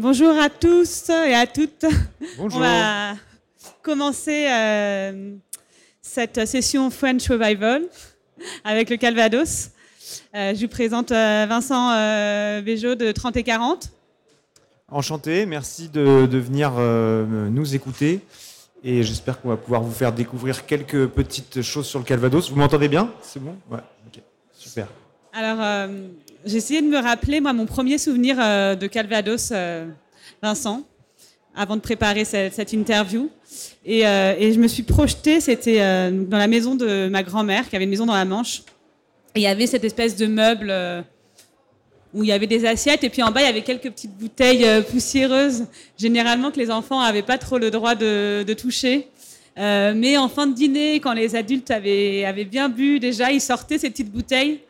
Bonjour à tous et à toutes. Bonjour. On va commencer euh, cette session French Revival avec le Calvados. Euh, je vous présente euh, Vincent Béjot de 30 et 40. Enchanté, merci de, de venir nous écouter. Et j'espère qu'on va pouvoir vous faire découvrir quelques petites choses sur le Calvados. Vous m'entendez bien? C'est bon? Ouais, ok, super. Alors, j'ai essayé de me rappeler, moi, mon premier souvenir euh, de Calvados, euh, Vincent, avant de préparer cette, interview. Et, euh, et je me suis projetée, c'était euh, dans la maison de ma grand-mère, qui avait une maison dans la Manche. Et il y avait cette espèce de meuble euh, où il y avait des assiettes, et puis en bas, il y avait quelques petites bouteilles poussiéreuses, généralement que les enfants n'avaient pas trop le droit de, toucher. Mais en fin de dîner, quand les adultes avaient bien bu déjà, ils sortaient ces petites bouteilles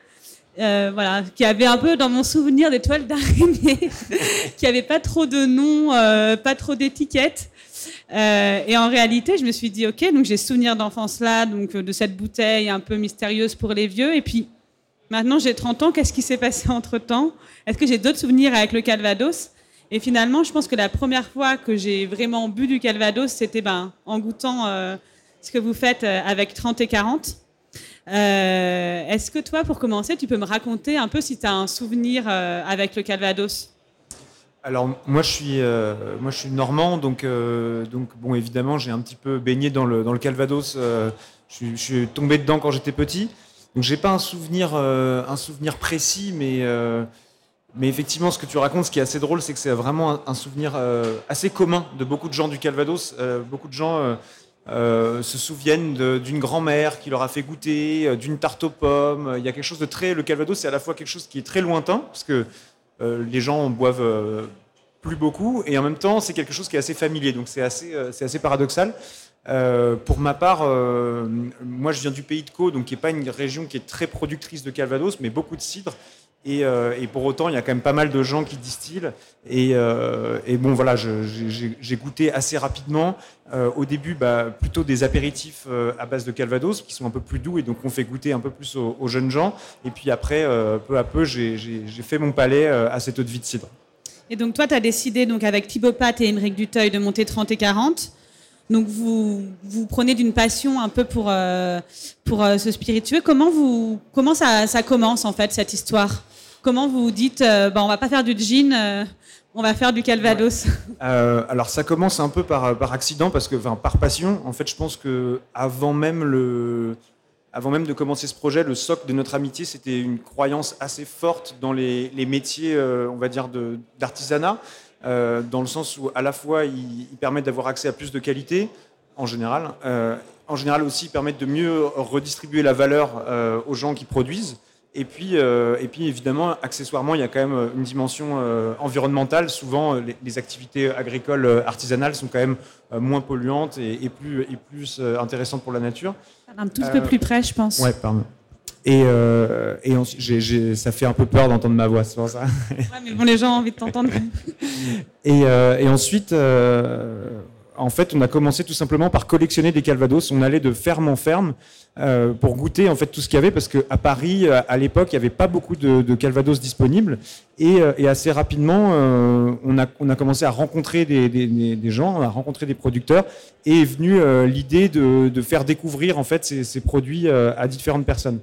euh, voilà, qui avait un peu dans mon souvenir des toiles d'araignée, qui avait pas trop de noms, euh, pas trop d'étiquettes. Euh, et en réalité, je me suis dit, ok, donc j'ai souvenir d'enfance là, donc de cette bouteille un peu mystérieuse pour les vieux. Et puis maintenant, j'ai 30 ans, qu'est-ce qui s'est passé entre temps Est-ce que j'ai d'autres souvenirs avec le Calvados? Et finalement, je pense que la première fois que j'ai vraiment bu du Calvados, c'était ben, en goûtant ce que vous faites avec 30 et 40. Euh, Est-ce que toi, pour commencer, tu peux me raconter un peu si tu as un souvenir euh, avec le Calvados? Alors moi je suis, euh, moi, je suis normand, donc, euh, donc bon, évidemment j'ai un petit peu baigné dans le, dans le Calvados. je, suis- tombé dedans quand j'étais petit. Donc j'ai pas un souvenir, un souvenir précis, mais, mais effectivement ce que tu racontes, ce qui est assez drôle, c'est que c'est vraiment un, souvenir assez commun de beaucoup de gens du Calvados. Beaucoup de gens euh, se souviennent d'une grand-mère qui leur a fait goûter, euh, d'une tarte aux pommes. Il y a quelque chose de très, le Calvados, c'est à la fois quelque chose qui est très lointain, parce que euh, les gens boivent euh, plus beaucoup, et en même temps, c'est quelque chose qui est assez familier. Donc c'est assez, c'est assez paradoxal. Euh, pour ma part, euh, moi je viens du pays de Caux, donc qui n'est pas une région qui est très productrice de Calvados, mais beaucoup de cidre. Et, euh, et pour autant, il y a quand même pas mal de gens qui distillent. Et, bon, voilà, j'ai goûté assez rapidement. Au début, bah, plutôt des apéritifs à base de Calvados, qui sont un peu plus doux, et donc on fait goûter un peu plus aux, jeunes gens. Et puis après, peu à peu, j'ai fait mon palais à cette eau de vie de cidre. Et donc toi, tu as décidé donc avec Thibaut Pat et Émeric Duteuil de monter 30 et 40. Donc vous vous prenez d'une passion un peu pour euh, pour euh, ce spiritueux. Comment vous comment ça, ça commence en fait cette histoire? Comment vous dites euh, bah, on va pas faire du gin, euh, on va faire du Calvados? Euh, alors ça commence un peu par, par accident parce que, enfin, par passion. En fait, je pense que avant même le, avant même de commencer ce projet, le socle de notre amitié, c'était une croyance assez forte dans les, les métiers, euh, on va dire, d'artisanat, euh, dans le sens où à la fois ils, ils permettent d'avoir accès à plus de qualité, en général, euh, en général aussi ils permettent de mieux redistribuer la valeur euh, aux gens qui produisent. Et puis, et puis évidemment, accessoirement, il y a quand même une dimension environnementale. Souvent, les, les activités agricoles artisanales sont quand même moins polluantes et, et plus, et plus intéressantes pour la nature. Un tout petit peu plus près, je pense. Ouais, pardon. Et, euh, et ça fait un peu peur d'entendre ma voix, c'est pour ça. Ouais, mais bon, les gens ont envie de t'entendre. Et, euh, et ensuite, euh, en fait, on a commencé tout simplement par collectionner des calvados. On allait de ferme en ferme pour goûter en fait tout ce qu'il y avait, parce qu'à Paris, à l'époque, il n'y avait pas beaucoup de, de calvados disponibles. Et, et assez rapidement, on, a, on a commencé à rencontrer des, des- des- des gens, on a rencontré des producteurs, et est venue l'idée de, de faire découvrir en fait ces, ces produits à différentes personnes,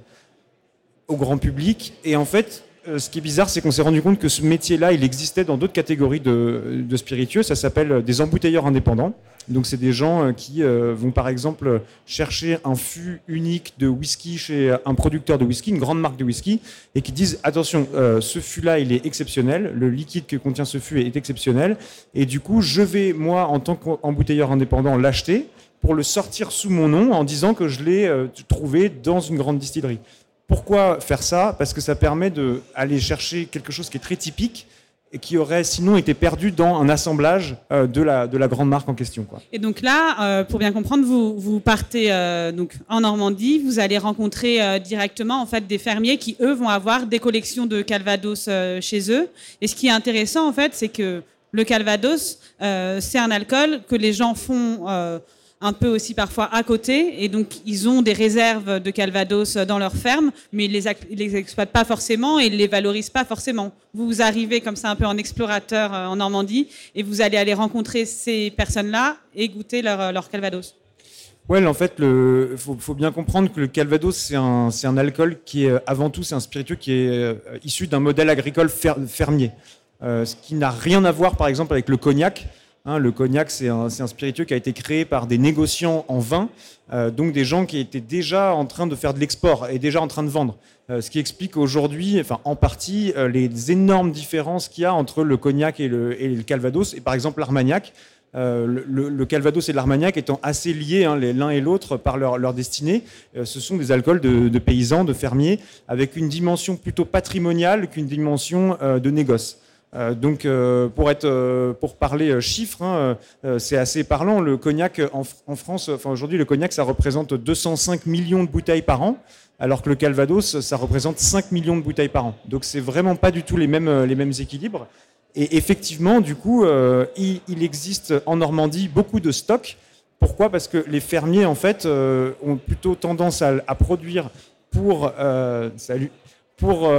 au grand public. Et en fait, euh, ce qui est bizarre, c'est qu'on s'est rendu compte que ce métier-là, il existait dans d'autres catégories de, spiritueux. Ça s'appelle euh, des embouteilleurs indépendants. Donc, c'est des gens euh, qui vont, par exemple, chercher un fût unique de whisky chez un producteur de whisky, une grande marque de whisky, et qui disent attention, ce fût-là, il est exceptionnel. Le liquide que contient ce fût est exceptionnel. Et du coup, je vais, moi, en tant qu'embouteilleur indépendant, l'acheter pour le sortir sous mon nom en disant que je l'ai trouvé dans une grande distillerie. Pourquoi faire ça? Parce que ça permet d'aller chercher quelque chose qui est très typique et qui aurait sinon été perdu dans un assemblage euh, de, la, de la grande marque en question. Et donc là, euh, pour bien comprendre, vous, vous partez euh, donc en Normandie, vous allez rencontrer directement en fait des fermiers qui eux vont avoir des collections de Calvados chez eux. Et ce qui est intéressant en fait, c'est que le Calvados, c'est un alcool que les gens font un peu aussi parfois à côté, et donc ils ont des réserves de Calvados dans leur ferme, mais ils les, les exploitent pas forcément et ils les valorisent pas forcément. Vous arrivez comme ça un peu en explorateur en Normandie, et vous allez aller rencontrer ces personnes-là et goûter leur, leur Calvados. Ouais, en fait, il faut, bien comprendre que le Calvados, c'est un, alcool qui est, avant tout, c'est un spiritueux qui est euh, issu d'un modèle agricole fermier. Euh, ce qui n'a rien à voir, par exemple, avec le cognac. Hein, le cognac, c'est un, spiritueux qui a été créé par des négociants en vin, euh, donc des gens qui étaient déjà en train de faire de l'export et déjà en train de vendre. ce qui explique aujourd'hui, enfin en partie, les énormes différences qu'il y a entre le cognac et le, Calvados, et par exemple l'Armagnac. Euh, le, Calvados et l'Armagnac étant assez liés hein, l'un et l'autre par leur, destinée. Euh, ce sont des alcools de, paysans, de fermiers, avec une dimension plutôt patrimoniale qu'une dimension euh, de négoce. Donc, pour, être, pour parler chiffres, hein, c'est assez parlant. Le cognac en, France, enfin aujourd'hui, le cognac, ça représente 205 millions de bouteilles par an, alors que le Calvados, ça représente 5 millions de bouteilles par an. Donc, c'est vraiment pas du tout les mêmes, les mêmes équilibres. Et effectivement, du coup, euh, il, existe en Normandie beaucoup de stocks. Pourquoi? Parce que les fermiers, en fait, euh, ont plutôt tendance à, produire pour, euh, pour,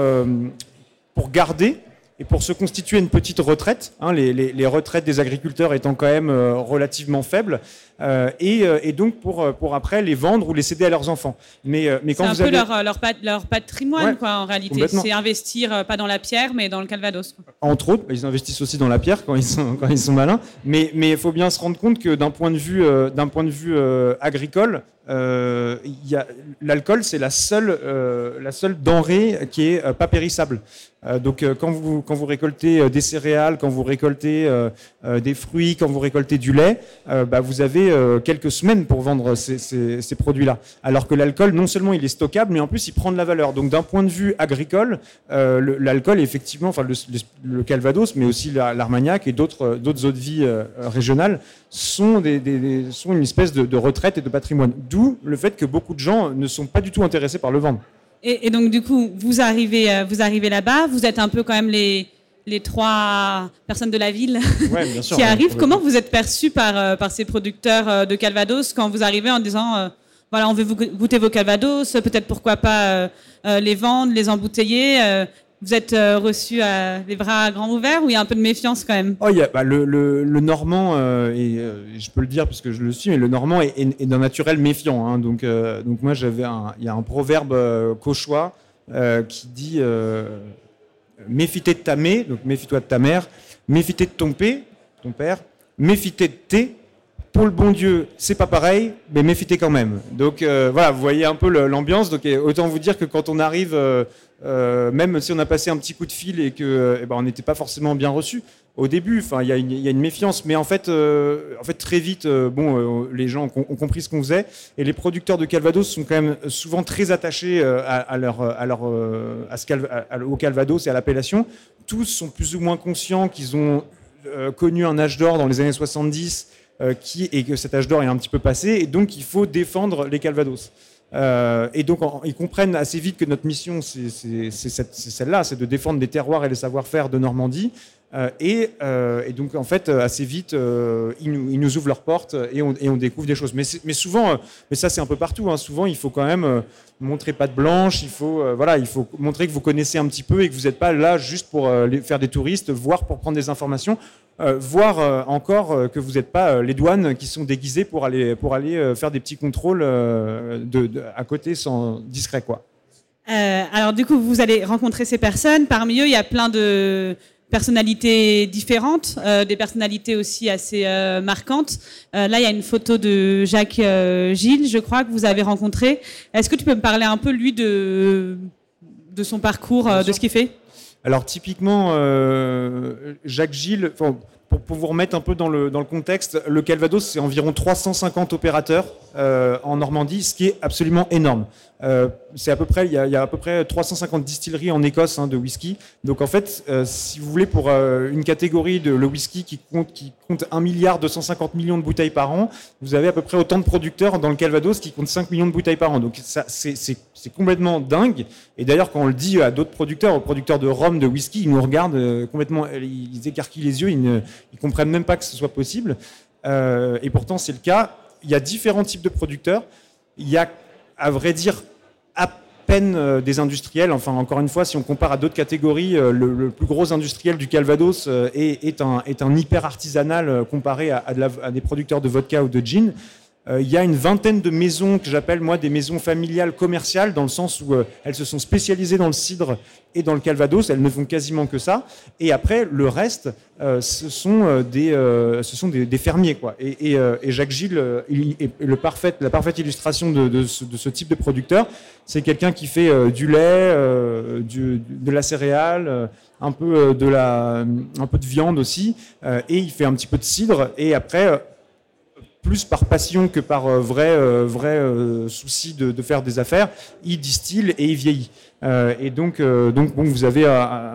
pour garder et pour se constituer une petite retraite, hein, les, retraites des agriculteurs étant quand même euh, relativement faibles, euh, euh, et, donc pour, pour après les vendre ou les céder à leurs enfants. Mais, mais quand c'est un peu leur, leur, patrimoine, quoi, en réalité. C'est investir pas dans la pierre, mais dans le Calvados. Entre autres, ils investissent aussi dans la pierre quand ils sont, quand ils sont malins. Mais il faut bien se rendre compte que d'un point de vue, d'un point de vue agricole, l'alcool, c'est la seule, la seule denrée qui est pas périssable. Euh, donc euh, quand vous, récoltez euh, des céréales, quand vous récoltez des fruits, quand vous récoltez du lait, bah, vous avez quelques semaines pour vendre ces, produits-là. Alors que l'alcool, non seulement il est stockable, mais en plus il prend de la valeur. Donc d'un point de vue agricole, l'alcool effectivement, enfin le, Calvados, mais aussi l'Armagnac et d'autres eaux de vie régionales sont une espèce de, de retraite et de patrimoine. D'où le fait que beaucoup de gens ne sont pas du tout intéressés par le vendre. Et, donc, du coup, vous arrivez, euh, vous arrivez là-bas, vous êtes un peu quand même les, les trois personnes de la ville qui arrivent. Comment vous êtes perçu par, euh, par ces producteurs euh, de Calvados quand vous arrivez en disant voilà, on veut vous goûter vos Calvados, peut-être pourquoi pas les vendre, les embouteiller vous êtes euh, reçu à les bras grands ouverts ou il y a un peu de méfiance quand même? Oh, y a, bah, le, le, Normand, euh, et euh, je peux le dire parce que je le suis, mais le Normand est, d'un naturel méfiant. Hein, donc, donc moi, il y a un proverbe cauchois qui dit méfie-toi de ta mère, donc méfie-toi de ta mère, méfie-toi de ton père, ton père, de tes, pour le bon Dieu, c'est pas pareil, mais méfitez quand même. Donc voilà, vous voyez un peu l'ambiance. Donc autant vous dire que quand on arrive euh, même si on a passé un petit coup de fil et que eh ben, on n'était pas forcément bien reçu au début. Enfin, il y, a une méfiance, mais en fait, euh, en fait très vite, euh, bon, les gens ont, compris ce qu'on faisait et les producteurs de Calvados sont quand même souvent très attachés à, leur, à leur, à ce au Calvados et à l'appellation. Tous sont plus ou moins conscients qu'ils ont connu un âge d'or dans les années 70 qui, et que cet âge d'or est un petit peu passé, et donc il faut défendre les Calvados. Euh, et donc, ils comprennent assez vite que notre mission, c'est celle-là, c'est de défendre les terroirs et les savoir-faire de Normandie. Euh, et, euh, et, donc, en fait, assez vite, ils nous, ouvrent leurs portes et on, découvre des choses. Mais, mais souvent, mais ça, c'est un peu partout. Hein, souvent, il faut quand même montrer patte blanche. Il faut, voilà, il faut montrer que vous connaissez un petit peu et que vous n'êtes pas là juste pour faire des touristes, voire pour prendre des informations. Euh, voir euh, encore euh, que vous n'êtes pas les douanes qui sont déguisées pour aller, pour aller faire des petits contrôles de, à côté sans discret. Quoi. alors du coup, vous allez rencontrer ces personnes. Parmi eux, il y a plein de personnalités différentes, des personnalités aussi assez marquantes. là, il y a une photo de Jacques Gilles, je crois, que vous avez rencontré. Est-ce que tu peux me parler un peu, lui, de, de son parcours, de ce qu'il fait? Alors typiquement, euh, Jacques Gilles, pour, vous remettre un peu dans le, dans le contexte, le Calvados, c'est environ 350 opérateurs euh, en Normandie, ce qui est absolument énorme. Euh, à peu près, il y, a, à peu près 350 distilleries en Écosse hein, de whisky. Donc en fait, euh, si vous voulez, pour une catégorie de le whisky qui compte, qui compte 1 milliard 250 millions de bouteilles par an, vous avez à peu près autant de producteurs dans le Calvados qui comptent 5 millions de bouteilles par an. Donc c'est, complètement dingue. Et d'ailleurs, quand on le dit à d'autres producteurs, aux producteurs de rhum, de whisky, ils nous regardent complètement, ils écarquillent les yeux, ils ils comprennent même pas que ce soit possible. et pourtant, c'est le cas il y a différents types de producteurs. Il y a, à vrai dire, à peine euh, des industriels. Enfin, encore une fois, si on compare à d'autres catégories, euh, le, plus gros industriel du Calvados euh, est, un, est un, hyper artisanal comparé à, à, des producteurs de vodka ou de gin. Euh, il y a une vingtaine de maisons que j'appelle moi des maisons familiales commerciales, dans le sens où euh, elles se sont spécialisées dans le cidre et dans le calvados. Elles ne font quasiment que ça. Et après, le reste, euh, ce sont des, fermiers. Et, Jacques Gilles est la parfaite illustration de, ce, type de producteur. C'est quelqu'un qui fait du lait, de la céréale, un peu de un peu de viande aussi, et il fait un petit peu de cidre. Et après plus par passion que par euh, vrai, euh, vrai euh, souci de, de, faire des affaires, il distille et il vieillit. et donc, donc bon, vous avez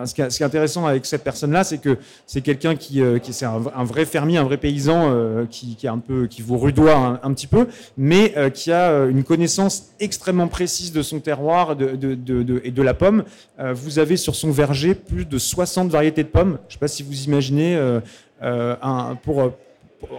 ce, qui est, intéressant avec cette personne-là, c'est que c'est quelqu'un qui, qui c'est un, vrai fermier, un vrai paysan qui, qui, est un peu, qui vous rudoie un, petit peu, mais qui a une connaissance extrêmement précise de son terroir de, de, de, et de la pomme. vous avez sur son verger plus de 60 variétés de pommes. Je ne sais pas si vous imaginez. un, pour,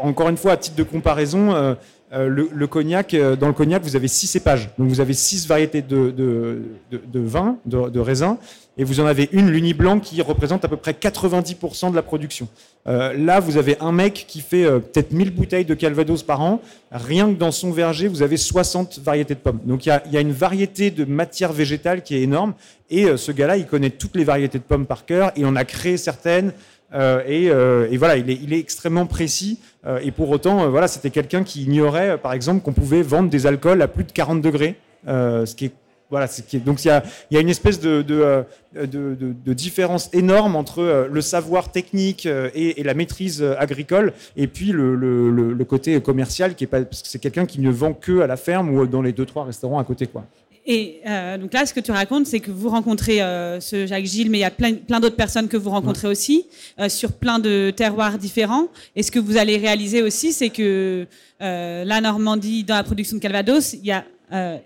encore une fois, à titre de comparaison, euh, euh, le, cognac, euh, dans le cognac, vous avez six cépages. Donc vous avez six variétés de, de, vin, de, raisin, et vous en avez une, l'Uni Blanc, qui représente à peu près 90% de la production. là, vous avez un mec qui fait peut-être 1000 bouteilles de Calvados par an. Rien que dans son verger, vous avez 60 variétés de pommes. Donc il y a, une variété de matière végétale qui est énorme. Et ce gars-là, il connaît toutes les variétés de pommes par cœur. Et on a créé certaines. Euh, euh, et, voilà, il est, extrêmement précis. Euh, et pour autant, voilà, c'était quelqu'un qui ignorait, par exemple, qu'on pouvait vendre des alcools à plus de 40 degrés, donc il y a, une espèce de, différence énorme entre le savoir technique et, la maîtrise agricole, et puis le, le, le, côté commercial, qui est pas, parce que c'est quelqu'un qui ne vend que à la ferme ou dans les deux trois restaurants à côté, quoi. Et euh, donc là, ce que tu racontes, c'est que vous rencontrez euh, ce Jacques Gilles, mais il y a plein, plein d'autres personnes que vous rencontrez aussi euh, sur plein de terroirs différents. Et ce que vous allez réaliser aussi, c'est que la Normandie, dans la production de Calvados, il y a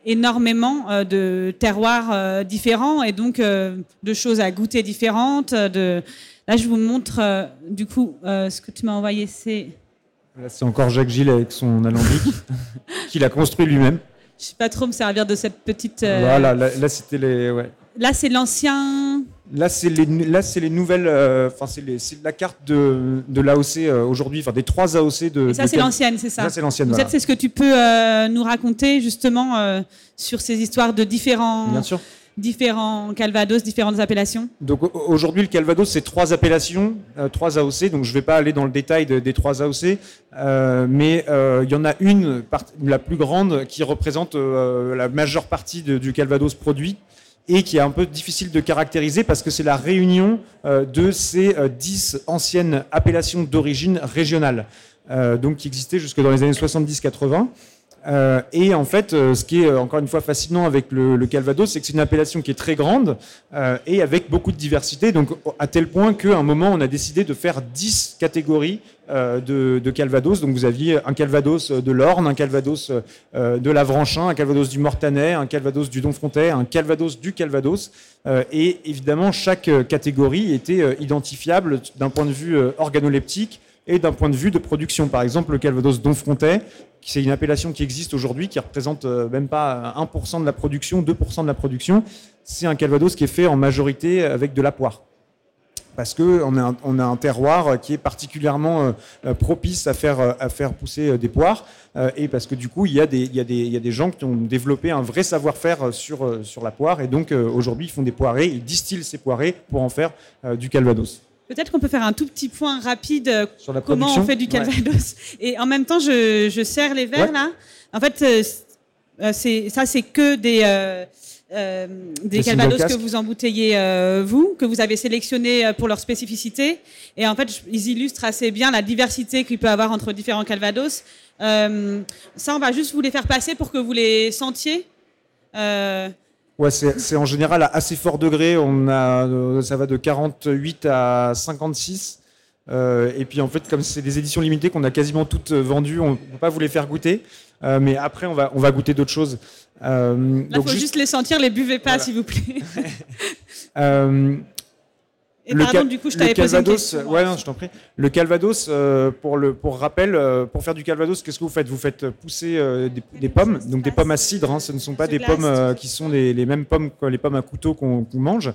énormément de terroirs différents et donc de choses à goûter différentes. De... Là, je vous montre du coup ce que tu m'as envoyé, c'est. Là, c'est encore Jacques Gilles avec son alambic qu'il a construit lui-même. Je sais pas trop me servir de cette petite. Euh, voilà, là, c'était les. Ouais. Là, c'est l'ancien. Là, c'est les, là, c'est les nouvelles. Euh, enfin, c'est, la carte de, de l'AOC euh, aujourd'hui, enfin des trois AOC de. Et ça, c'est l'ancienne, c'est ça. Ça, c'est l'ancienne. Peut-être c'est ce que tu peux nous raconter justement sur ces histoires de différents. Bien sûr différents Calvados, différentes appellations Donc aujourd'hui, le Calvados, c'est trois appellations, euh, trois AOC. Donc je ne vais pas aller dans le détail des trois AOC, euh, mais euh, il y en a une, la plus grande, qui représente la majeure partie du Calvados produit et qui est un peu difficile de caractériser parce que c'est la réunion de ces dix anciennes appellations d'origine régionale, donc qui existaient jusque dans les années 70-80. Euh, et en fait, euh, ce qui est euh, encore une fois fascinant avec le, Calvados, c'est que c'est une appellation qui est très grande et avec beaucoup de diversité. Donc, à tel point qu'à un moment, on a décidé de faire 10 catégories de, de, Calvados. Donc, vous aviez un Calvados de l'Orne, un Calvados de l'Avranchin, un Calvados du Mortanet, un Calvados du Donfrontais, un Calvados du Calvados. et évidemment, chaque catégorie était identifiable d'un point de vue organoleptique et d'un point de vue de production. Par exemple, le Calvados Donfrontais, c'est une appellation qui existe aujourd'hui, qui représente euh, même pas 1% de la production, 2% de la production. C'est un Calvados qui est fait en majorité avec de la poire. Parce qu'on a, un, terroir qui est particulièrement euh, propice à faire, pousser des poires. Euh, et parce que du coup, il y a des gens qui ont développé un vrai savoir-faire sur, sur la poire. Et donc, aujourd'hui, ils font des poirées, ils distillent ces poirées pour en faire du Calvados. Peut-être qu'on peut faire un tout petit point rapide euh, sur la comment on fait du calvados. Et en même temps, je, je serre les verres là. En fait, euh, euh, c'est ça, c'est que des euh, des calvados que vous embouteillez vous, que vous avez sélectionnés pour leur spécificité. Et en fait, ils illustrent assez bien la diversité qu'il peut avoir entre différents calvados. Euh, ça, on va juste vous les faire passer pour que vous les sentiez. Euh, Ouais, c'est en général à assez fort degré. On a, euh, ça va de 48 à 56. Euh, et puis en fait, comme c'est des éditions limitées qu'on a quasiment toutes euh, vendues, on ne peut pas vous les faire goûter. Euh, mais après, on va, on va goûter d'autres choses. Euh, Là, il faut juste... les sentir, les buvez pas, s'il vous plaît. Et pardon, du coup, je t'avais posé une Calvados, question. ouais, non, je t'en prie. Le Calvados, euh, pour le pour rappel, euh, pour faire du Calvados, qu'est-ce que vous faites? Vous faites pousser euh, des, des pommes, donc des pommes à cidre. hein, ce ne sont pas des glace, pommes euh, qui sont les, les mêmes pommes que les pommes à couteau qu'on qu'on mange.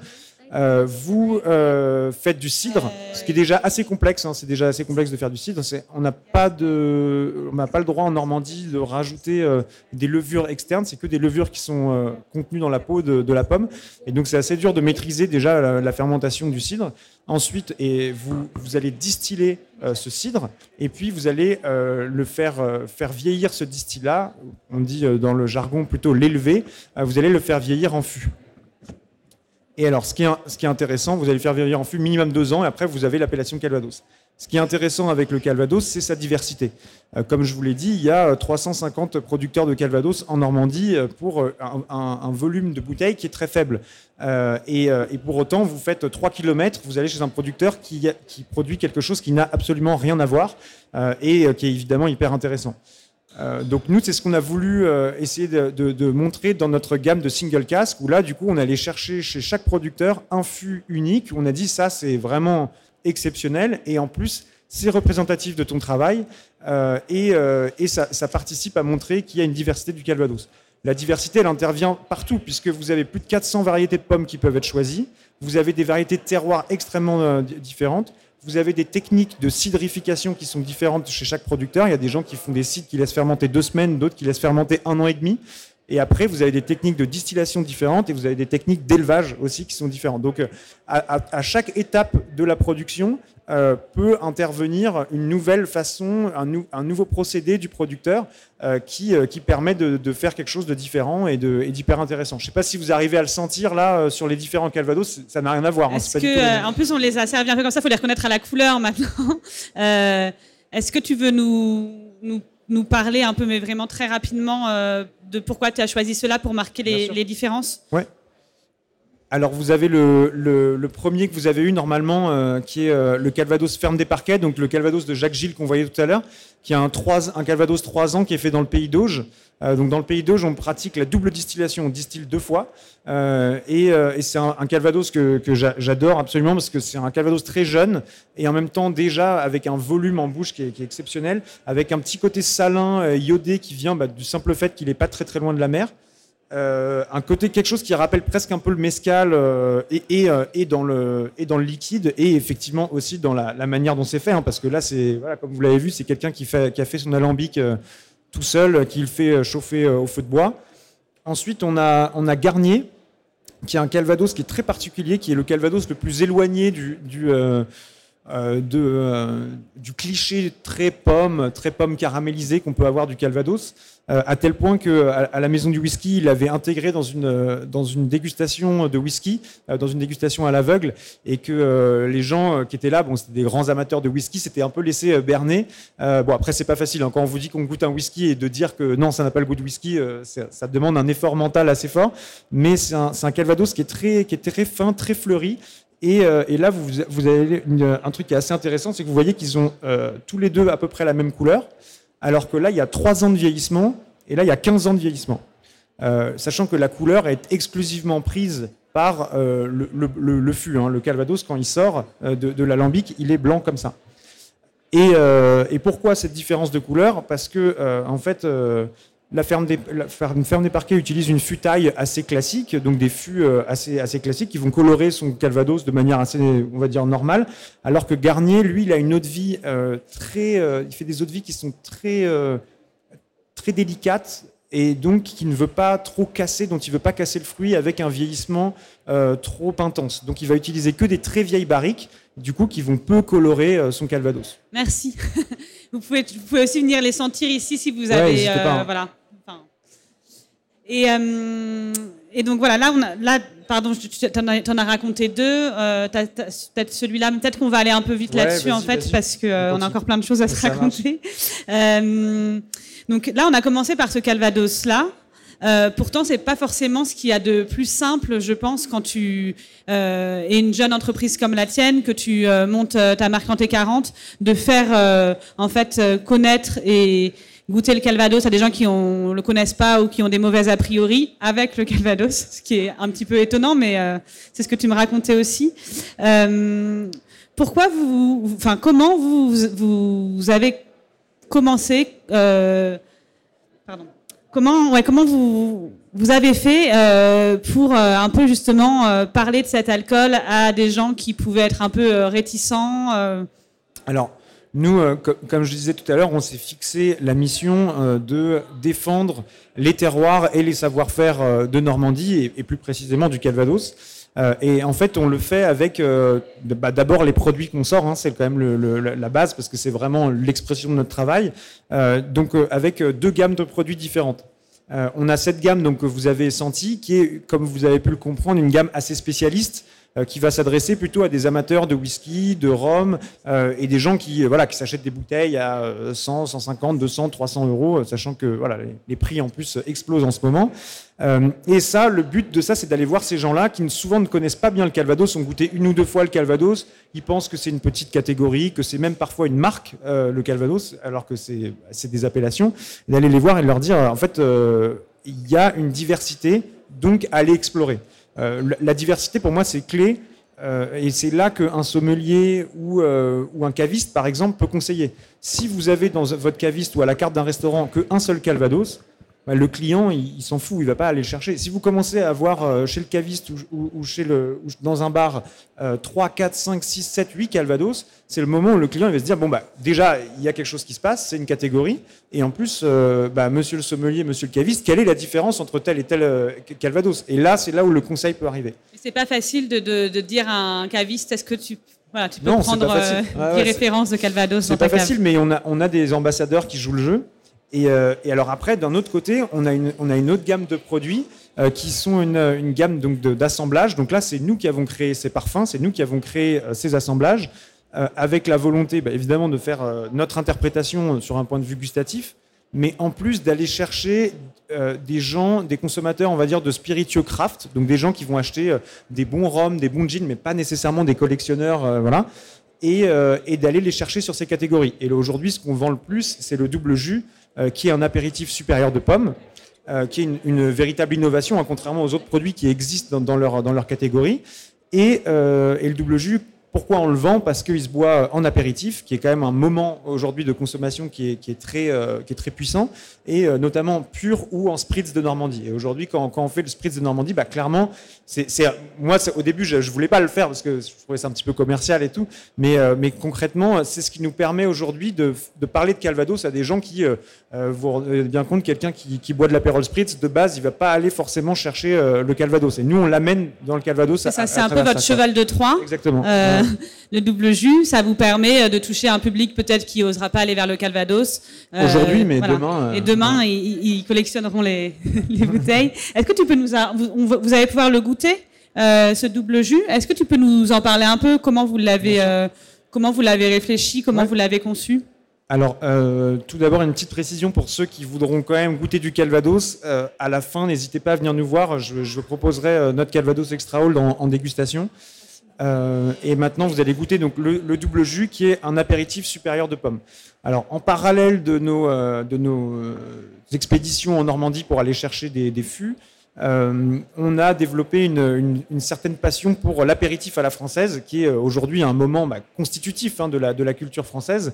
Euh, vous euh, faites du cidre, ce qui est déjà assez complexe. hein, c'est déjà assez complexe de faire du cidre. On n'a pas le droit en Normandie de rajouter euh, des levures externes. C'est que des levures qui sont contenues dans la peau de, la pomme. Et donc c'est assez dur de maîtriser déjà la, fermentation du cidre. Ensuite, vous, allez distiller ce cidre, et puis vous allez le faire vieillir ce distillat. On dit dans le jargon plutôt l'élever. Vous allez le faire vieillir en fût. Et alors, ce qui, est, intéressant, vous allez le faire vieillir en fût minimum deux ans, et après, vous avez l'appellation Calvados. Ce qui est intéressant avec le Calvados, c'est sa diversité. Euh, comme je vous l'ai dit, il y a euh, 350 producteurs de Calvados en Normandie euh, pour euh, un, volume de bouteilles qui est très faible. Euh, et, euh, pour autant, vous faites 3 km, vous allez chez un producteur qui, produit quelque chose qui n'a absolument rien à voir euh, et euh, qui est évidemment hyper intéressant. Euh, donc nous, c'est ce qu'on a voulu euh, essayer de, montrer dans notre gamme de single cask, où là, du coup, on allait chercher chez chaque producteur un fût unique, on a dit ça, c'est vraiment exceptionnel, et en plus, c'est représentatif de ton travail, euh, et, ça, ça participe à montrer qu'il y a une diversité du Calvados. La diversité, elle intervient partout, puisque vous avez plus de 400 variétés de pommes qui peuvent être choisies, vous avez des variétés de terroirs extrêmement di- différentes, vous avez des techniques de cidrification qui sont différentes chez chaque producteur. Il y a des gens qui font des cidres qui laissent fermenter deux semaines, d'autres qui laissent fermenter un an et demi. Et après, vous avez des techniques de distillation différentes et vous avez des techniques d'élevage aussi qui sont différentes. Donc, euh, à- à chaque étape de la production euh, peut intervenir une nouvelle façon, un, nou- un nouveau procédé du producteur euh, qui, euh, qui permet de, de faire quelque chose de différent et d'hyper intéressant. Je ne sais pas si vous arrivez à le sentir là sur les différents Calvados, ça n'a rien à voir. hein, pas que, les en plus, on les a servis un peu comme ça, il faut les reconnaître à la couleur maintenant. Est-ce que tu veux nous, nous, nous parler un peu, mais vraiment très rapidement, de pourquoi tu as choisi cela pour marquer les, les différences? Alors vous avez le, premier que vous avez eu normalement, euh, qui est euh, le Calvados ferme des parquets, donc le Calvados de Jacques Gilles qu'on voyait tout à l'heure, qui a un, 3, un Calvados 3 ans qui est fait dans le pays d'Auge. Euh, donc dans le pays d'Auge, on pratique la double distillation, on distille deux fois, et, c'est un, Calvados que, que j'a- j'adore absolument parce que c'est un Calvados très jeune et en même temps déjà avec un volume en bouche qui est, est exceptionnel, avec un petit côté salin, iodé qui vient bah, du simple fait qu'il n'est pas très très loin de la mer. Euh, un côté quelque chose qui rappelle presque un peu le mescal euh, euh, et dans le liquide et effectivement aussi dans la, manière dont c'est fait hein, parce que là c'est voilà comme vous l'avez vu c'est quelqu'un qui a fait son alambic tout seul qui le fait chauffer au feu de bois. Ensuite on a Garnier qui est un Calvados qui est très particulier qui est le Calvados le plus éloigné du du cliché très pomme, très pomme caramélisée qu'on peut avoir du Calvados, euh, à tel point que à, la maison du whisky, il avait intégré dans une euh, dans une dégustation de whisky, euh, dans une dégustation à l'aveugle, et que les gens qui étaient là, bon, c'était des grands amateurs de whisky, s'étaient un peu laissés euh, berner. Bon, après, c'est pas facile hein, quand on vous dit qu'on goûte un whisky et de dire que non, ça n'a pas le goût de whisky, ça demande un effort mental assez fort. Mais c'est un, Calvados qui est très qui est très fin, très fleuri. Et, là, vous, vous avez un truc qui est assez intéressant, c'est que vous voyez qu'ils ont tous les deux à peu près la même couleur, alors que là, il y a 3 ans de vieillissement, et là, il y a 15 ans de vieillissement. Euh, sachant que la couleur est exclusivement prise par euh, le, fût. hein. Le Calvados, quand il sort euh, de, de l'alambic, il est blanc comme ça. Et, pourquoi cette différence de couleur? Parce que, en fait, la ferme, des, la ferme, ferme des parquets utilise une futaille assez classique, donc des fûts euh, assez, assez classiques qui vont colorer son Calvados de manière assez, on va dire, normale. Alors que Garnier, lui, il a une eau de vie euh, très. euh, il fait des eaux de vie qui sont très, euh, très délicates et donc qui ne veut pas trop casser, dont il veut pas casser le fruit avec un vieillissement trop intense. Donc il va utiliser que des très vieilles barriques, du coup, qui vont peu colorer son Calvados. Merci. vous, pouvez, vous pouvez aussi venir les sentir ici si vous avez. pas, hein. voilà. Et, euh, et donc voilà, là, on a, là pardon, tu tu- t'en as, raconté deux. Euh, peut-être celui-là, mais peut-être qu'on va aller un peu vite Ouais, là-dessus en fait, parce qu'on On a encore plein de choses à se Ça raconter. Euh, donc là, on a commencé par ce Calvados-là. Euh, pourtant, c'est pas forcément ce qu'il y a de plus simple, je pense, quand tu euh, es une jeune entreprise comme la tienne, que tu euh, montes euh, ta marque en T40, de faire euh, en fait euh, connaître et goûter le Calvados à des gens qui ne le connaissent pas ou qui ont des mauvaises a priori avec le Calvados, ce qui est un petit peu étonnant, mais c'est ce que tu me racontais aussi. pourquoi vous, enfin, comment vous, vous, avez commencé, pardon, comment, ouais, comment vous vous avez fait euh, pour euh, un peu justement euh, parler de cet alcool à des gens qui pouvaient être un peu réticents Alors, nous, comme je disais tout à l'heure, on s'est fixé la mission de défendre les terroirs et les savoir-faire de Normandie et, plus précisément du Calvados. et en fait, on le fait avec bah, d'abord les produits qu'on sort, hein, c'est quand même la base parce que c'est vraiment l'expression de notre travail. donc, avec deux gammes de produits différentes. Euh, on a cette gamme donc, que vous avez senti, qui est, comme vous avez pu le comprendre, une gamme assez spécialiste, euh, qui va s'adresser plutôt à des amateurs de whisky, de rhum, euh, et des gens qui, voilà, qui s'achètent des bouteilles à 100, 150, 200, 300 euros, sachant que voilà, les, prix en plus explosent en ce moment. et ça, le but de ça, c'est d'aller voir ces gens-là qui souvent ne connaissent pas bien le Calvados, ont goûté une ou deux fois le Calvados, ils pensent que c'est une petite catégorie, que c'est même parfois une marque, le Calvados, alors que c'est des appellations, d'aller les voir et de leur dire, en fait, il y a une diversité, donc allez explorer. Euh, la diversité, pour moi, c'est clé. Euh, et c'est là qu'un sommelier ou, euh, ou, un caviste, par exemple, peut conseiller. Si vous avez dans votre caviste ou à la carte d'un restaurant qu'un seul Calvados, bah, le client, il, s'en fout, il va pas aller le chercher. Si vous commencez à voir euh, chez le caviste ou, chez le, dans un bar 3, 4, 5, 6, 7, 8 Calvados, c'est le moment où le client il va se dire bon bah déjà il y a quelque chose qui se passe, c'est une catégorie, et en plus euh, bah, Monsieur le sommelier, Monsieur le caviste, quelle est la différence entre tel et tel euh, Calvados? Et là c'est là où le conseil peut arriver. C'est pas facile de, de, dire à un caviste est-ce que tu voilà, tu peux prendre des références de Calvados C'est pas facile, mais on a, on a des ambassadeurs qui jouent le jeu. Euh, et, alors après, d'un autre côté, on a une, autre gamme de produits euh, qui sont une, une gamme donc d'assemblage. Donc là, c'est nous qui avons créé ces parfums, c'est nous qui avons créé euh, ces assemblages, avec la volonté, bah, évidemment, de faire notre interprétation sur un point de vue gustatif, mais en plus d'aller chercher des gens, des consommateurs, on va dire, de spiritueux craft, donc des gens qui vont acheter des bons rhums, des bons jeans, mais pas nécessairement des collectionneurs, voilà, et, et d'aller les chercher sur ces catégories. Et aujourd'hui, ce qu'on vend le plus, c'est le double jus. Euh, qui est un apéritif supérieur de pommes, euh, qui est une, véritable innovation, hein, contrairement aux autres produits qui existent dans, leur, dans leur catégorie. Et, euh, et, le double jus pourquoi on le vend Parce qu'il se boit en apéritif, qui est quand même un moment aujourd'hui de consommation qui est, qui est, très, euh, qui est très puissant, et euh, notamment pur ou en spritz de Normandie. Et aujourd'hui, quand, quand, on fait le spritz de Normandie, bah, clairement, c'est, moi, au début, je ne voulais pas le faire parce que je trouvais ça un petit peu commercial et tout, mais, euh, mais concrètement, c'est ce qui nous permet aujourd'hui de, de, parler de Calvados à des gens qui, vous rendez bien compte, quelqu'un qui, qui, boit de l'apérol spritz, de base, il ne va pas aller forcément chercher le Calvados. Et nous, on l'amène dans le Calvados. ça, c'est un peu votre cheval de Troie. Exactement le double jus, ça vous permet euh, de toucher un public peut-être qui n'osera pas aller vers le Calvados. Euh, Aujourd'hui, mais demain. Et demain, ils, collectionneront les, bouteilles. Est-ce que tu peux nous, vous, allez pouvoir le goûter, euh, ce double jus? Est-ce que tu peux nous en parler un peu? Comment vous l'avez, comment vous l'avez réfléchi? Comment vous l'avez conçu? Alors, tout d'abord, une petite précision pour ceux qui voudront quand même goûter du Calvados. à la fin, n'hésitez pas à venir nous voir. Je, je proposerai notre Calvados Extra Old en dégustation. Euh, et maintenant, vous allez goûter donc le, double jus qui est un apéritif supérieur de pommes. Alors, en parallèle de nos, euh, de nos euh, expéditions en Normandie pour aller chercher des, fûts, on a développé une, certaine passion pour l'apéritif à la française, qui est aujourd'hui un moment bah, constitutif hein, de, la, de la culture française.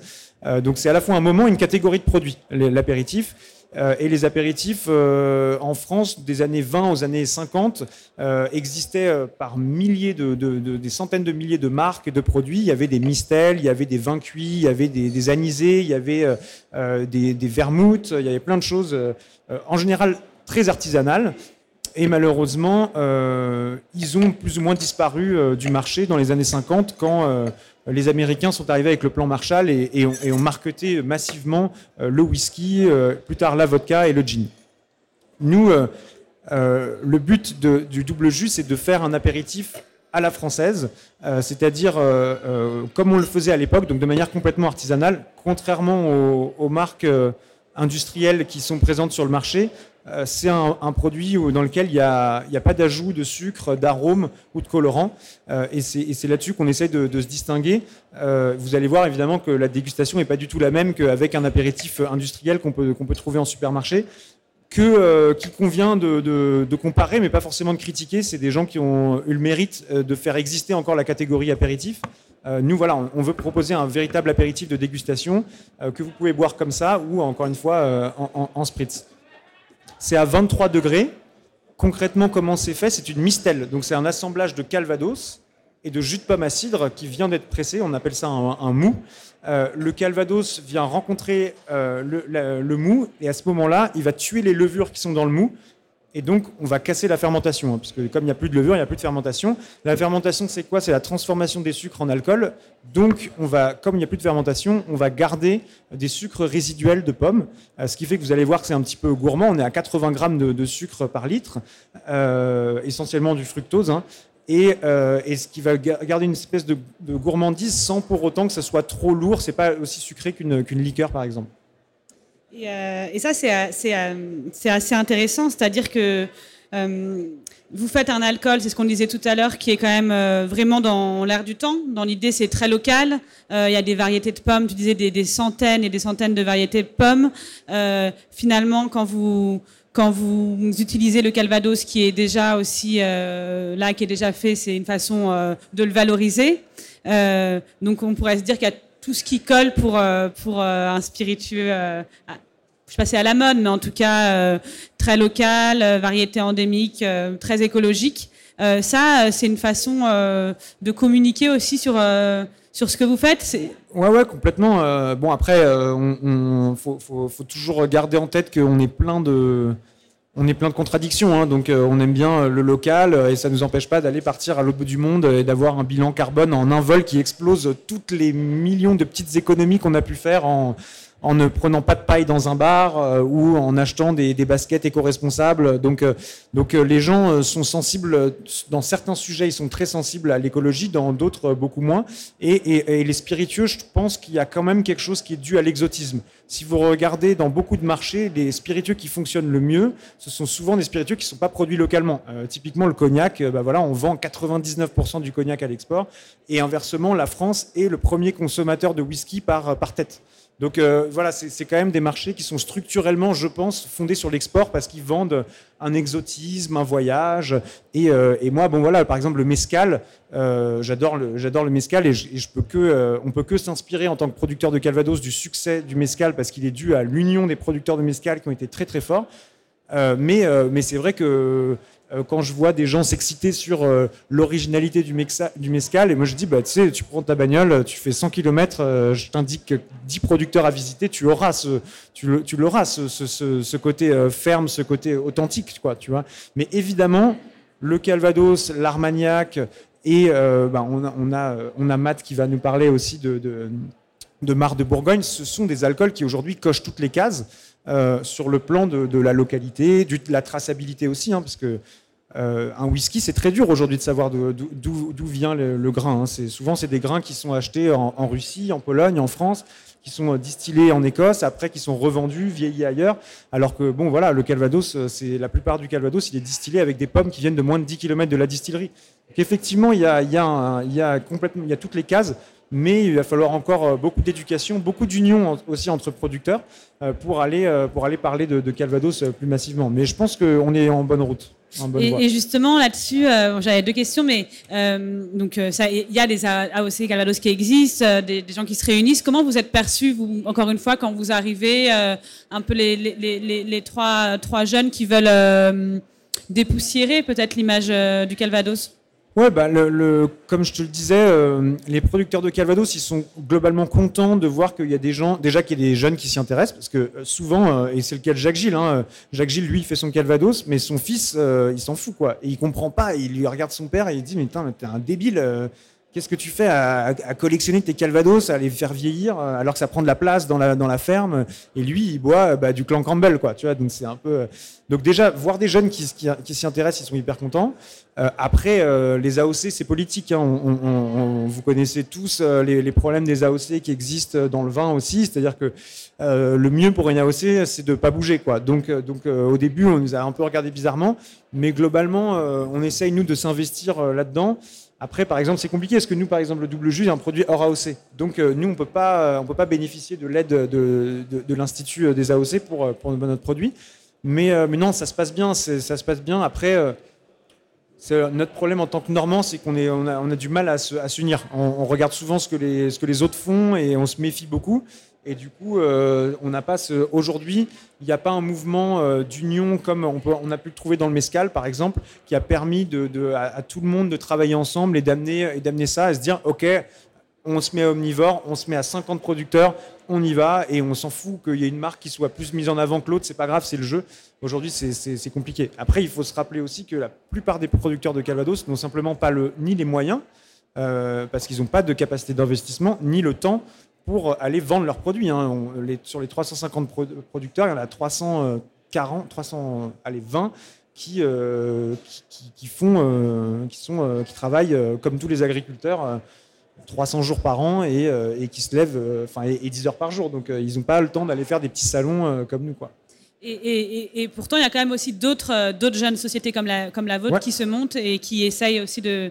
donc, c'est à la fois un moment une catégorie de produits, l'apéritif. Euh, et les apéritifs euh, en France des années 20 aux années 50 euh, existaient par milliers de, des centaines de milliers de marques et de produits. Il y avait des mistels, il y avait des vins cuits, il y avait des, anisés, il y avait des, des vermouths, il y avait plein de choses en général très artisanales. Et malheureusement, ils ont plus ou moins disparu du marché dans les années 50 quand les Américains sont arrivés avec le plan Marshall et, ont, marketé massivement euh, le whisky, euh, plus tard la vodka et le gin. Nous, euh, le but du double jus, c'est de faire un apéritif à la française, c'est-à-dire comme on le faisait à l'époque, donc de manière complètement artisanale, contrairement aux, marques industrielles qui sont présentes sur le marché. C'est un, produit dans lequel il n'y a, pas d'ajout de sucre, d'arôme ou de colorant. et c'est là-dessus qu'on essaie de, se distinguer. vous allez voir évidemment que la dégustation n'est pas du tout la même qu'avec un apéritif industriel qu'on peut, trouver en supermarché que, euh, qui convient de, comparer, mais pas forcément de critiquer. C'est des gens qui ont eu le mérite euh, de faire exister encore la catégorie apéritif. Euh, nous, voilà, on, veut proposer un véritable apéritif de dégustation que vous pouvez boire comme ça ou, encore une fois, en, spritz. C'est à 23 degrés. Concrètement, comment c'est fait? C'est une mistelle. Donc, c'est un assemblage de calvados et de jus de pomme à cidre qui vient d'être pressé. On appelle ça un mou. Euh, le Calvados vient rencontrer euh, le, mou et à ce moment-là, il va tuer les levures qui sont dans le mou. Et donc, on va casser la fermentation, hein, parce que comme il n'y a plus de levure, il n'y a plus de fermentation. La fermentation, c'est quoi? C'est la transformation des sucres en alcool. Donc, on va, comme il n'y a plus de fermentation, on va garder des sucres résiduels de pommes, euh, ce qui fait que vous allez voir que c'est un petit peu gourmand. On est à 80 grammes de, sucre par litre, essentiellement du fructose. Hein. Euh, et, ce qui va garder une espèce de, gourmandise sans pour autant que ça soit trop lourd. C'est pas aussi sucré qu'une liqueur, par exemple. Et, euh, ça, c'est assez intéressant. C'est-à-dire que euh, vous faites un alcool, c'est ce qu'on disait tout à l'heure, qui est quand même vraiment dans l'air du temps. Dans l'idée, c'est très local. Il y a des variétés de pommes. Tu disais des, des, centaines et des centaines de variétés de pommes. finalement, quand vous quand vous utilisez le Calvados qui est déjà aussi euh, là, qui est déjà fait, c'est une façon euh, de le valoriser. Euh, donc on pourrait se dire qu'il y a tout ce qui colle pour, pour un spiritueux, je sais pas à la mode, mais en tout cas très local, variété endémique, très écologique. ça, c'est une façon de communiquer aussi sur sur ce que vous faites Ouais, ouais, complètement. bon, après, faut, faut, toujours garder en tête qu'on est plein de on est plein de contradictions, hein, donc euh, on aime bien euh, le local euh, et ça ne nous empêche pas d'aller partir à l'autre bout du monde et d'avoir un bilan carbone en un vol qui explose toutes les millions de petites économies qu'on a pu faire en, en ne prenant pas de paille dans un bar euh, ou en achetant des, baskets éco-responsables. Donc, euh, donc euh, les gens sont sensibles, dans certains sujets, ils sont très sensibles à l'écologie, dans d'autres beaucoup moins. Et, les spiritueux, je pense qu'il y a quand même quelque chose qui est dû à l'exotisme. Si vous regardez dans beaucoup de marchés, les spiritueux qui fonctionnent le mieux, ce sont souvent des spiritueux qui ne sont pas produits localement. typiquement, le cognac, bah voilà, on vend 99% du cognac à l'export. Et inversement, la France est le premier consommateur de whisky par tête. Donc euh, voilà, c'est quand même des marchés qui sont structurellement, je pense, fondés sur l'export parce qu'ils vendent un exotisme, un voyage. Et, euh, moi, bon voilà, par exemple le mescal, euh, j'adore le j'adore le mescal et, je, peux que on peut que s'inspirer en tant que producteur de Calvados du succès du mescal parce qu'il est dû à l'union des producteurs de mescal qui ont été très très forts. mais c'est vrai que quand je vois des gens s'exciter sur euh, l'originalité du, du mescal, et moi je dis, bah, tu sais, tu prends ta bagnole, tu fais 100 km, euh, je t'indique 10 producteurs à visiter, tu auras ce, tu, tu l'auras, ce, côté ferme, ce côté authentique, quoi, tu vois. Mais évidemment, le Calvados, l'Armagnac, et bah, on, a, on, a, Matt qui va nous parler aussi de, de, de Mar de Bourgogne, ce sont des alcools qui aujourd'hui cochent toutes les cases. sur le plan de, de la localité, de la traçabilité aussi, hein, parce que euh, un whisky, c'est très dur aujourd'hui de savoir d'où vient le, grain. Hein. Souvent, c'est des grains qui sont achetés en, Russie, en Pologne, en France, qui sont euh, distillés en Écosse, après qui sont revendus, vieillis ailleurs. Alors que, bon, voilà, le Calvados, euh, c'est la plupart du Calvados, il est distillé avec des pommes qui viennent de moins de 10 km de la distillerie. Donc, effectivement, il y a, y il y a toutes les cases mais il va falloir encore beaucoup d'éducation, beaucoup d'union aussi entre producteurs pour aller, pour aller parler de, de Calvados plus massivement. Mais je pense qu'on est en bonne route. Et, justement, là-dessus, euh, j'avais deux questions, mais euh, donc euh, il y a des AOC Calvados qui existent, des, gens qui se réunissent. Comment vous êtes perçus, vous, encore une fois, quand vous arrivez, un peu les, les, les, trois, trois jeunes qui veulent dépoussiérer peut-être l'image du Calvados? Ouais, bah, le, comme je te le disais, euh, les producteurs de Calvados, ils sont globalement contents de voir qu'il y a des gens, déjà qu'il y a des jeunes qui s'y intéressent, parce que euh, souvent, euh, et c'est le cas de Jacques Gilles, hein, Jacques Gilles, lui, il fait son Calvados, mais son fils, il s'en fout, quoi. Et il comprend pas, il lui regarde son père et il dit, mais putain, t'es un débile, Qu'est-ce que tu fais à, collectionner tes calvados, à les faire vieillir, euh, alors que ça prend de la place dans la, ferme Et lui, il boit bah, du clan Campbell, quoi. Tu vois, donc c'est un peu. Euh, donc déjà, voir des jeunes qui, s'y intéressent, ils sont hyper contents. Euh, après, les AOC, c'est politique. Hein. Vous connaissez tous les, problèmes des AOC qui existent dans le vin aussi. C'est-à-dire que le mieux pour une AOC, c'est de pas bouger, quoi. Donc, donc au début, on nous a un peu regardé bizarrement, mais globalement, on essaye nous de s'investir là-dedans. Après, par exemple, c'est compliqué parce que nous, par exemple, le double jus est un produit hors AOC. Donc, euh, nous, on pas, on peut pas bénéficier de l'aide de, de, l'institut euh, des AOC pour, pour notre produit. Mais, euh, mais non, ça se passe bien. Ça se passe bien. Après, notre problème en tant que Normand, c'est qu'on on a, on a, du mal à s'unir. On, on, regarde souvent ce que, les, ce que les autres font et on se méfie beaucoup. Et du coup, euh, on n'a pas. Aujourd'hui, il n'y a pas un mouvement euh, d'union comme on, a pu le trouver dans le mescal, par exemple, qui a permis à, tout le monde de travailler ensemble et d'amener ça à se dire, ok, on se met à omnivore, on se met à 50 producteurs, on y va et on s'en fout qu'il y ait une marque qui soit plus mise en avant que l'autre, c'est pas grave, c'est le jeu. Aujourd'hui, c'est compliqué. Après, il faut se rappeler aussi que la plupart des producteurs de Calvados n'ont simplement pas ni les moyens, euh, parce qu'ils n'ont pas de capacité d'investissement, ni le temps pour aller vendre leurs produits. Hein. sur les 350 producteurs, il y en a 340, 300, allez, 20 euh, qui, qui, font, euh, qui, sont, euh, qui travaillent comme tous les agriculteurs. 300 jours par an et, qui se lèvent enfin et, 10 heures par jour. Donc ils n'ont pas le temps d'aller faire des petits salons comme nous. Quoi. Et, pourtant, il y a quand même aussi d'autres jeunes sociétés comme la, comme la vôtre qui se montent et qui essayent aussi de,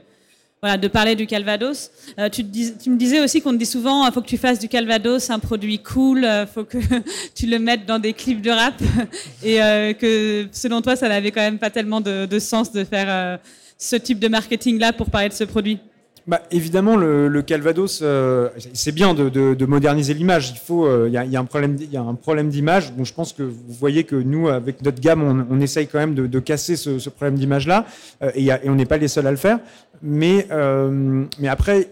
voilà, de parler du Calvados. Euh, tu, tu, me disais aussi qu'on te dit souvent, euh, faut que tu fasses du Calvados un produit cool, euh, faut que tu le mettes dans des clips de rap, et que selon toi, ça n'avait quand même pas tellement de, de sens de faire ce type de marketing-là pour parler de ce produit? Bah, évidemment, le, Calvados, euh, c'est bien de, moderniser l'image. Il euh, y, a un problème, d'image. Bon, je pense que vous voyez que nous, avec notre gamme, on, essaye quand même de, casser ce, problème d'image-là, euh, et, on n'est pas les seuls à le faire. Mais, mais après,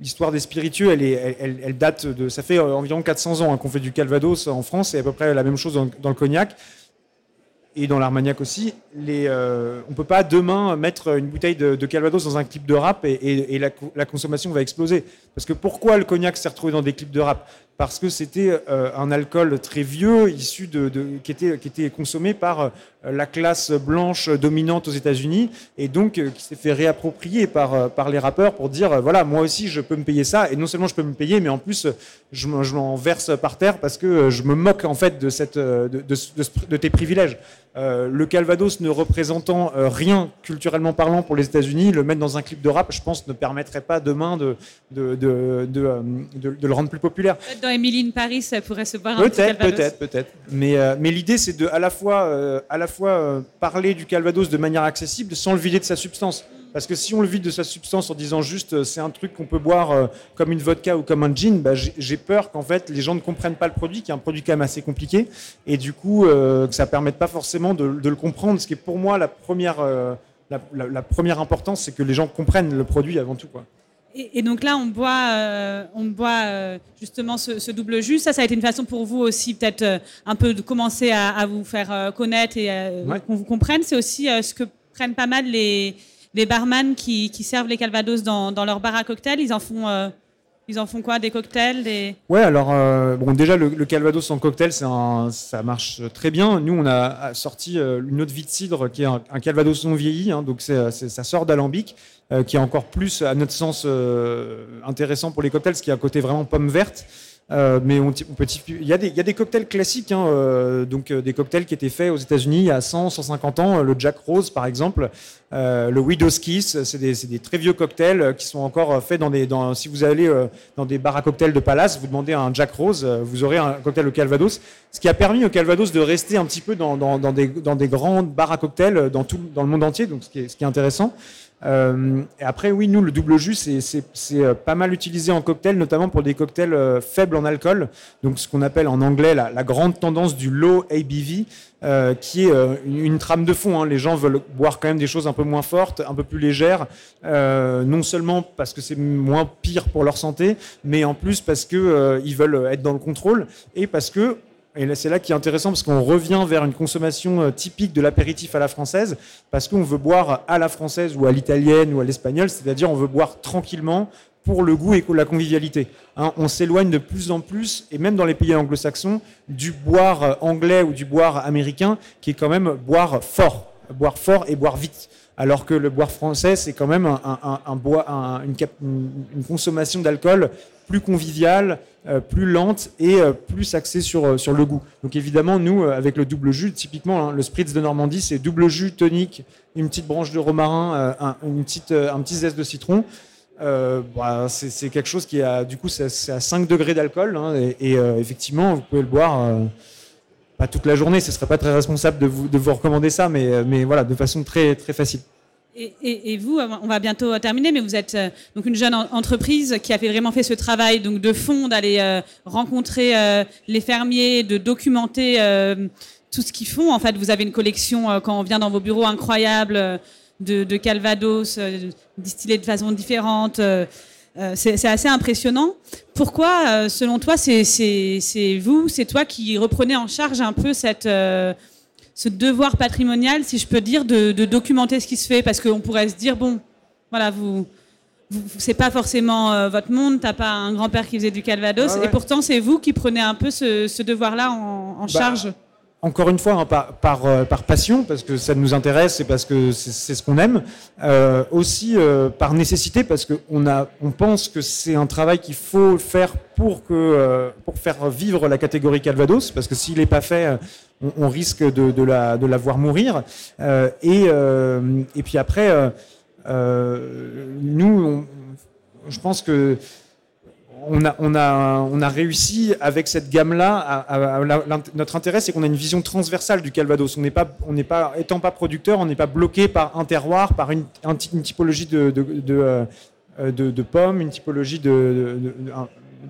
l'histoire des spiritueux, elle, date de, ça fait environ 400 ans hein, qu'on fait du Calvados en France, et à peu près la même chose dans le cognac et dans l'Armagnac aussi, euh, on ne peut pas demain mettre une bouteille de, Calvados dans un clip de rap et, la, consommation va exploser. Parce que pourquoi le cognac s'est retrouvé dans des clips de rap? Parce que c'était euh, un alcool très vieux, issu de, qui, était, qui était consommé par euh, la classe blanche dominante aux États-Unis, et donc euh, qui s'est fait réapproprier par, par les rappeurs pour dire voilà, moi aussi je peux me payer ça, et non seulement je peux me payer, mais en plus je m'en verse par terre parce que je me moque en fait de, cette, de, de, tes privilèges. le Calvados ne représentant rien culturellement parlant pour les États-Unis, le mettre dans un clip de rap, je pense, ne permettrait pas demain de, de, de le rendre plus populaire. Émilie Paris, ça pourrait se un Peut-être, peut-être, peut-être. Mais, euh, mais l'idée, c'est de à la fois, euh, à la fois euh, parler du Calvados de manière accessible sans le vider de sa substance. Parce que si on le vide de sa substance en disant juste c'est un truc qu'on peut boire comme une vodka ou comme un gin, bah, j'ai peur qu'en fait les gens ne comprennent pas le produit, qui est un produit quand même assez compliqué, et du coup que ça ne permette pas forcément de, le comprendre. Ce qui est pour moi la première, la, la première importance, c'est que les gens comprennent le produit avant tout. Quoi. Et, donc là, on boit, euh, on boit euh, justement ce, double jus. Ça, ça a été une façon pour vous aussi peut-être euh, un peu de commencer à, vous faire connaître et qu'on vous comprenne. C'est aussi ce que prennent pas mal les, les barman qui, servent les calvados dans, dans leur bar à cocktail. Ils en font ils en font quoi Des cocktails des... Ouais, alors, euh, bon, déjà, le, Calvados en cocktail, un, ça marche très bien. Nous, on a sorti euh, une autre vie de cidre qui est un, Calvados non vieilli, hein, donc ça sort d'alambic, euh, qui est encore plus, à notre sens, intéressant pour les cocktails, ce qui a un côté vraiment pomme verte. Euh, mais il, y a des, cocktails classiques, hein, euh, donc euh, des cocktails qui étaient faits aux États-Unis il y a 100, 150 ans. Le Jack Rose, par exemple, le Widow's Kiss, c'est des, très vieux cocktails qui sont encore faits dans des. Si vous allez dans des bars à cocktails de Palace, vous demandez un Jack Rose, vous aurez un cocktail au Calvados, ce qui a permis au Calvados de rester un petit peu dans, des, dans des grandes bars à cocktails dans tout dans le monde entier, donc ce qui est intéressant. Euh, après, oui, nous, le double jus, c'est euh, pas mal utilisé en cocktail, notamment pour des cocktails euh, faibles en alcool. Donc, ce qu'on appelle en anglais la, grande tendance du low ABV, qui est une, trame de fond. Hein. Les gens veulent boire quand même des choses un peu moins fortes, un peu plus légères, non seulement parce que c'est moins pire pour leur santé, mais en plus parce que ils veulent être dans le contrôle et parce que et c'est là qui est intéressant parce qu'on revient vers une consommation euh, typique de l'apéritif à la française, parce qu'on veut boire à la française ou à l'italienne ou à l'espagnole, c'est-à-dire on veut boire tranquillement pour le goût et la convivialité. Hein, on s'éloigne de plus en plus, et même dans les pays anglo-saxons, du boire euh, anglais ou du boire américain, qui est quand même boire fort, boire fort et boire vite alors que le boire français, c'est quand même un, bois, une, consommation d'alcool plus conviviale, euh, plus lente et euh, plus axée sur, euh, sur le goût. Donc évidemment, nous, avec le double jus, typiquement, hein, le Spritz de Normandie, c'est double jus tonique, une petite branche de romarin, un, une petite, un petit zeste de citron. Bah, c'est quelque chose qui a, du coup, c'est à 5 degrés d'alcool. Hein, et, effectivement, vous pouvez le boire pas toute la journée, ce serait pas très responsable de vous, de vous recommander ça, mais, mais voilà, de façon très, très facile. Et, vous, on va bientôt terminer, mais vous êtes euh, donc une jeune entreprise qui a vraiment fait ce travail donc de fond, d'aller euh, rencontrer euh, les fermiers, de documenter tout ce qu'ils font. En fait, vous avez une collection quand on vient dans vos bureaux incroyable de, de, Calvados distillés de façon différente. C'est assez impressionnant. Pourquoi, selon toi, c'est vous, c'est toi qui reprenez en charge un peu cette ce devoir patrimonial, si je peux dire, de, documenter ce qui se fait, parce qu'on pourrait se dire, bon, voilà, vous, vous c'est pas forcément euh, votre monde, t'as pas un grand-père qui faisait du Calvados, et pourtant c'est vous qui prenez un peu ce, devoir-là en, bah, charge encore une fois, hein, par, euh, par, passion, parce que ça nous intéresse et parce que c'est ce qu'on aime, euh, aussi euh, par nécessité, parce qu'on on pense que c'est un travail qu'il faut faire pour, que, pour faire vivre la catégorie Calvados, parce que s'il n'est pas fait, on, risque de, de, la, de, la, voir mourir. et, et puis après, nous, je pense que on a, réussi avec cette gamme-là. notre intérêt, c'est qu'on a une vision transversale du Calvados. On n'est pas, étant pas producteur, on n'est pas bloqué par un terroir, par une, typologie euh, de, pommes, une typologie de,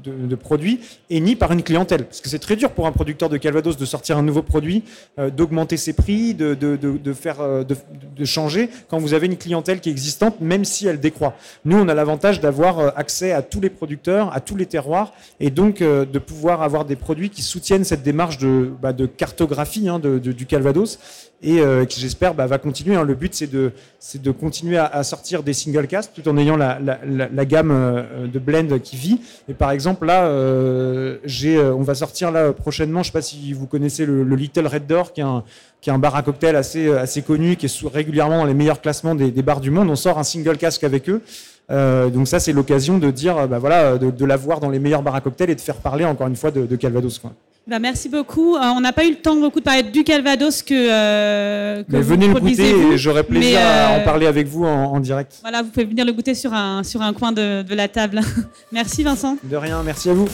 de, produits et ni par une clientèle. Parce que c'est très dur pour un producteur de Calvados de sortir un nouveau produit, euh, d'augmenter ses prix, de, de, faire, euh, de, changer quand vous avez une clientèle qui est existante, même si elle décroît. Nous, on a l'avantage d'avoir euh, accès à tous les producteurs, à tous les terroirs, et donc de pouvoir avoir des produits qui soutiennent cette démarche de, bah, de cartographie hein, du Calvados et qui j'espère bah, va continuer. Hein. Le but c'est de, de continuer à, sortir des single cast tout en ayant la, la, la, gamme de blend qui vit. Et par là, euh, euh, on va sortir là prochainement, je sais pas si vous connaissez le, Little Red Door qui est un bar à cocktail assez, connu, qui est régulièrement dans les meilleurs classements des, bars du monde. On sort un single casque avec eux. Euh, donc ça, c'est l'occasion de dire, bah voilà, de, l'avoir dans les meilleurs bars à cocktail et de faire parler encore une fois de, Calvados. Bah, merci beaucoup. Euh, on n'a pas eu le temps beaucoup de parler du Calvados que, euh, que venez le goûter et j'aurai plaisir à en euh, parler avec vous en, direct. Voilà, vous pouvez venir le goûter sur un, sur un coin de, de la table. merci Vincent. De rien, merci à vous.